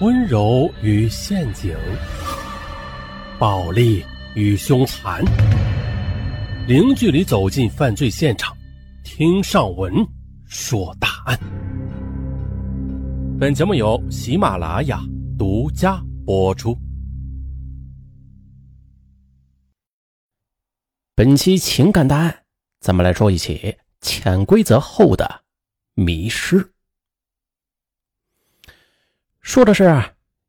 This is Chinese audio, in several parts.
温柔与陷阱，暴力与凶残，零距离走进犯罪现场，听上文说大案。本节目由喜马拉雅独家播出。本期情感大案，咱们来说一起潜规则后的迷失。说的是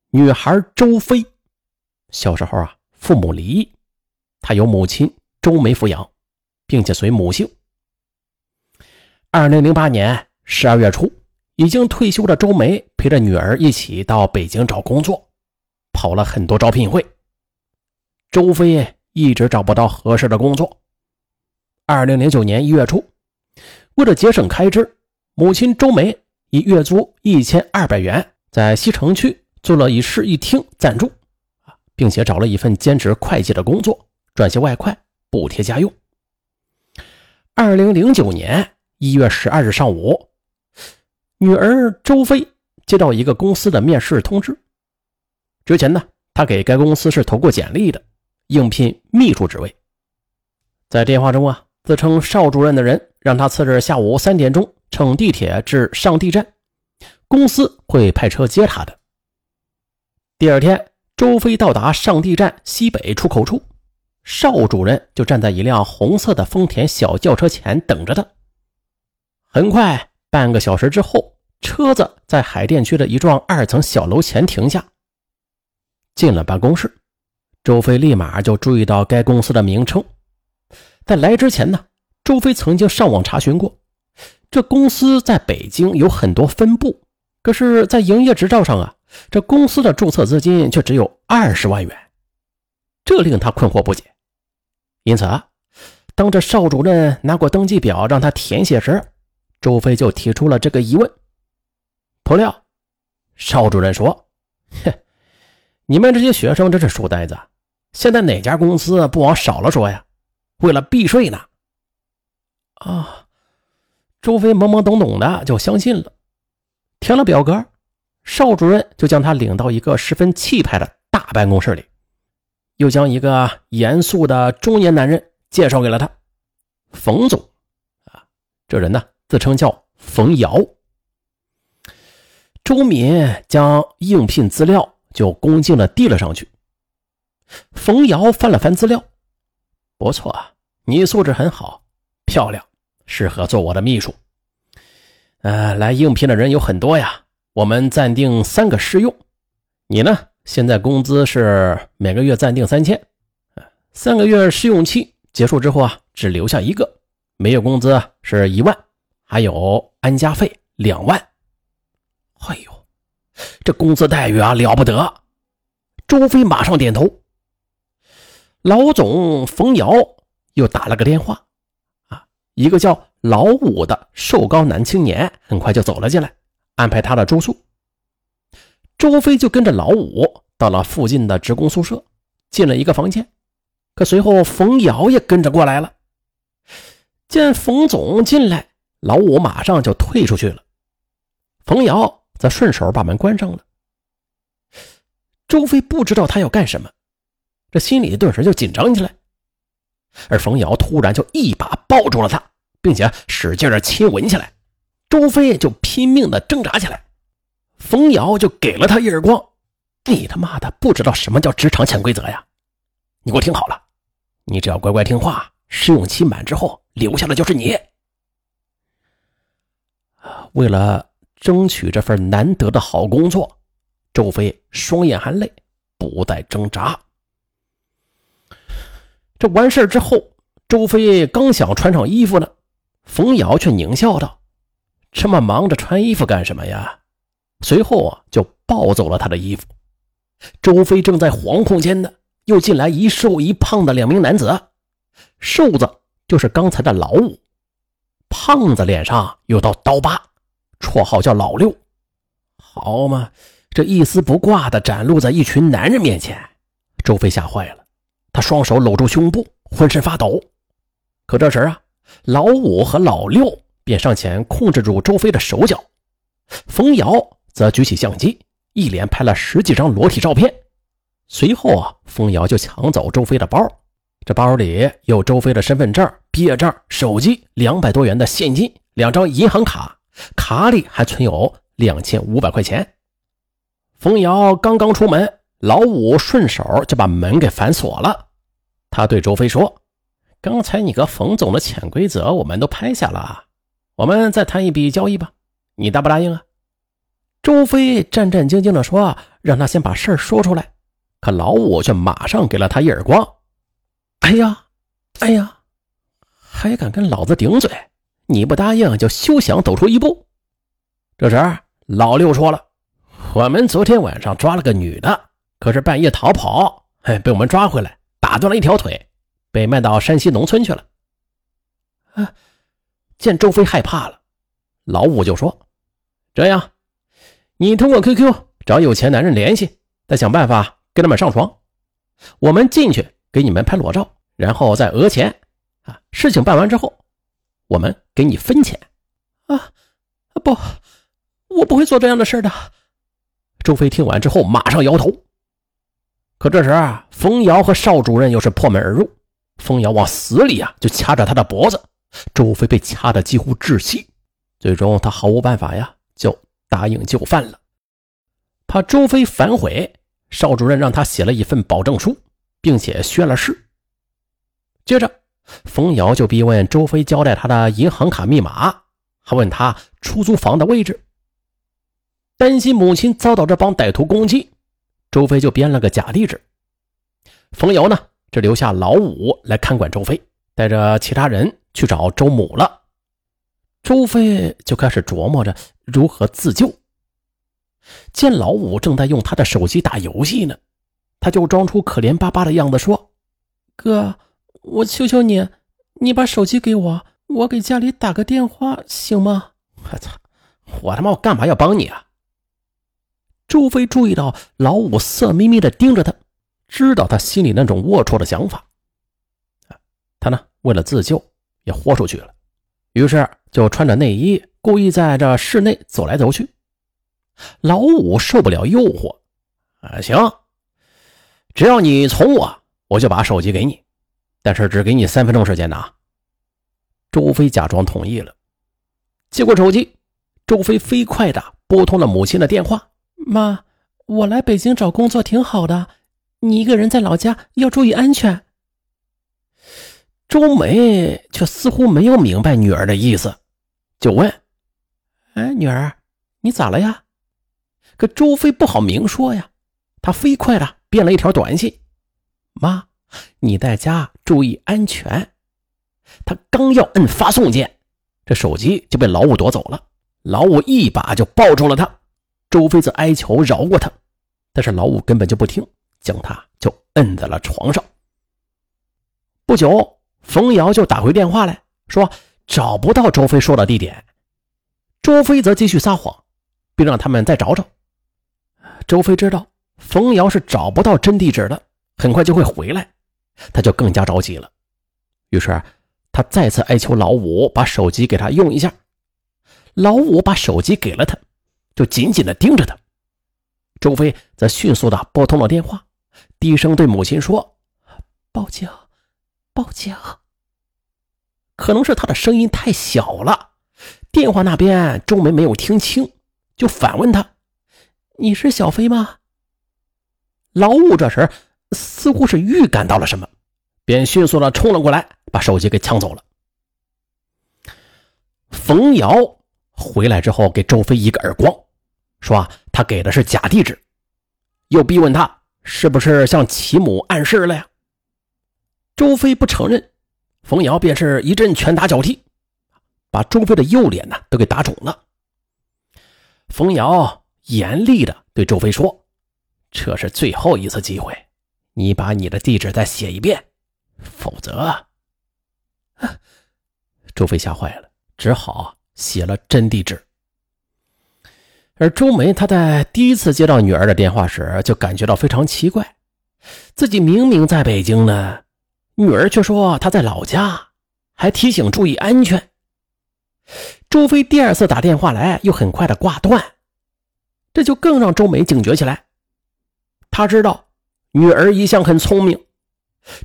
女孩周飞，小时候啊，父母离异，她由母亲周梅抚养，并且随母姓。二零零八年十二月初，已经退休的周梅陪着女儿一起到北京找工作，跑了很多招聘会。周飞一直找不到合适的工作。二零零九年一月初，为了节省开支，母亲周梅以月租一千二百元。在西城区做了一室一厅暂住，啊，并且找了一份兼职会计的工作，赚些外快补贴家用。二零零九年一月十二日上午，女儿周飞接到一个公司的面试通知。之前呢，她给该公司是投过简历的，应聘秘书职位。在电话中啊，自称邵主任的人让她次日下午三点钟乘地铁至上地站。公司会派车接他的。第二天，周飞到达上地站西北出口处，邵主任就站在一辆红色的丰田小轿车前等着他。很快，半个小时之后，车子在海淀区的一幢二层小楼前停下。进了办公室，周飞立马就注意到该公司的名称。在来之前呢，周飞曾经上网查询过，这公司在北京有很多分部。可是，在营业执照上啊，这公司的注册资金却只有二十万元，这令他困惑不解。因此啊，当这邵主任拿过登记表让他填写时，周飞就提出了这个疑问。不料，邵主任说：“哼，你们这些学生真是书呆子，现在哪家公司不往少了说呀？为了避税呢？”啊，周飞懵懵懂懂的就相信了。填了表格，邵主任就将他领到一个十分气派的大办公室里，又将一个严肃的中年男人介绍给了他，冯总。啊，这人呢自称叫冯瑶。周敏将应聘资料就恭敬的递了上去。冯瑶翻了翻资料，不错，你素质很好，漂亮，适合做我的秘书。呃，来应聘的人有很多呀，我们暂定三个试用。你呢，现在工资是每个月暂定三千，三个月试用期结束之后啊，只留下一个，每月工资是一万，还有安家费两万。哎呦，这工资待遇啊了不得！周飞马上点头。老总冯瑶又打了个电话，啊，一个叫。老五的瘦高男青年很快就走了进来，安排他的住宿。周飞就跟着老五到了附近的职工宿舍，进了一个房间。可随后冯瑶也跟着过来了。见冯总进来，老五马上就退出去了。冯瑶则顺手把门关上了。周飞不知道他要干什么，这心里顿时就紧张起来。而冯瑶突然就一把抱住了他。并且使劲的亲吻起来，周飞就拼命的挣扎起来，冯瑶就给了他一耳光：“你他妈的不知道什么叫职场潜规则呀？你给我听好了，你只要乖乖听话，试用期满之后留下的就是你。”为了争取这份难得的好工作，周飞双眼含泪，不再挣扎。这完事之后，周飞刚想穿上衣服呢。冯瑶却狞笑道：“这么忙着穿衣服干什么呀？”随后啊，就抱走了他的衣服。周飞正在惶恐间呢，又进来一瘦一胖的两名男子。瘦子就是刚才的老五，胖子脸上有道刀疤，绰号叫老六。好嘛，这一丝不挂的展露在一群男人面前，周飞吓坏了，他双手搂住胸部，浑身发抖。可这时啊。老五和老六便上前控制住周飞的手脚，冯瑶则举起相机，一连拍了十几张裸体照片。随后啊，冯瑶就抢走周飞的包，这包里有周飞的身份证、毕业证、手机、两百多元的现金、两张银行卡，卡里还存有两千五百块钱。冯瑶刚刚出门，老五顺手就把门给反锁了。他对周飞说：“刚才你和冯总的潜规则我们都拍下了，我们再谈一笔交易吧，你答不答应啊？”周飞战战兢兢地说：“让他先把事儿说出来。”可老五却马上给了他一耳光。“哎呀，哎呀，还敢跟老子顶嘴！你不答应就休想走出一步。”这时，老六说了：“我们昨天晚上抓了个女的，可是半夜逃跑，哎，被我们抓回来，打断了一条腿，被卖到山西农村去了。”啊！见周飞害怕了，老五就说：“这样，你通过 QQ 找有钱男人联系，再想办法。”跟他们上床，我们进去给你们拍裸照，然后再讹钱。啊，事情办完之后，我们给你分钱。啊，不，我不会做这样的事的。周飞听完之后马上摇头。可这时啊，冯瑶和邵主任又是破门而入，冯瑶往死里啊就掐着他的脖子，周飞被掐得几乎窒息。最终他毫无办法呀，就答应就范了。怕周飞反悔。邵主任让他写了一份保证书，并且宣了誓。接着，冯瑶就逼问周飞交代他的银行卡密码，还问他出租房的位置。担心母亲遭到这帮歹徒攻击，周飞就编了个假地址。冯瑶呢，只留下老五来看管周飞，带着其他人去找周母了。周飞就开始琢磨着如何自救。见老五正在用他的手机打游戏呢，他就装出可怜巴巴的样子说：“哥，我求求你，你把手机给我，我给家里打个电话行吗？”我操！我他妈我干嘛要帮你啊？周飞注意到老五色眯眯的盯着他，知道他心里那种龌龊的想法。他呢，为了自救也豁出去了，于是就穿着内衣，故意在这室内走来走去。老五受不了诱惑，啊，行，只要你从我，我就把手机给你，但是只给你三分钟时间呢。周飞假装同意了，接过手机，周飞飞快的拨通了母亲的电话：“妈，我来北京找工作挺好的，你一个人在老家要注意安全。”周梅却似乎没有明白女儿的意思，就问：“哎，女儿，你咋了呀？”可周飞不好明说呀，他飞快的编了一条短信：“妈，你在家注意安全。”他刚要摁发送键，这手机就被老五夺走了。老五一把就抱住了他，周飞则哀求饶过他，但是老五根本就不听，将他就摁在了床上。不久，冯瑶就打回电话来说找不到周飞说的地点，周飞则继续撒谎，并让他们再找找。周飞知道冯瑶是找不到真地址的，很快就会回来，他就更加着急了。于是他再次哀求老五把手机给他用一下。老五把手机给了他，就紧紧地盯着他。周飞则迅速地拨通了电话，低声对母亲说：“报警，报警。”可能是他的声音太小了，电话那边周梅没有听清，就反问他。你是小飞吗？老五这时似乎是预感到了什么，便迅速的冲了过来，把手机给抢走了。冯瑶回来之后，给周飞一个耳光，说他给的是假地址，又逼问他是不是向其母暗示了呀？周飞不承认，冯瑶便是一阵拳打脚踢，把周飞的右脸呢都给打肿了。冯瑶。严厉的对周飞说：“这是最后一次机会，你把你的地址再写一遍，否则……”周飞吓坏了，只好写了真地址。而周梅她在第一次接到女儿的电话时，就感觉到非常奇怪，自己明明在北京呢，女儿却说她在老家，还提醒注意安全。周飞第二次打电话来，又很快的挂断。这就更让周梅警觉起来。他知道女儿一向很聪明，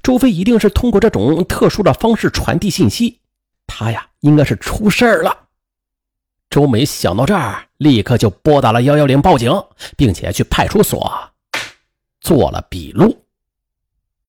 周飞一定是通过这种特殊的方式传递信息。他呀，应该是出事儿了。周梅想到这儿，立刻就拨打了幺幺零报警，并且去派出所做了笔录。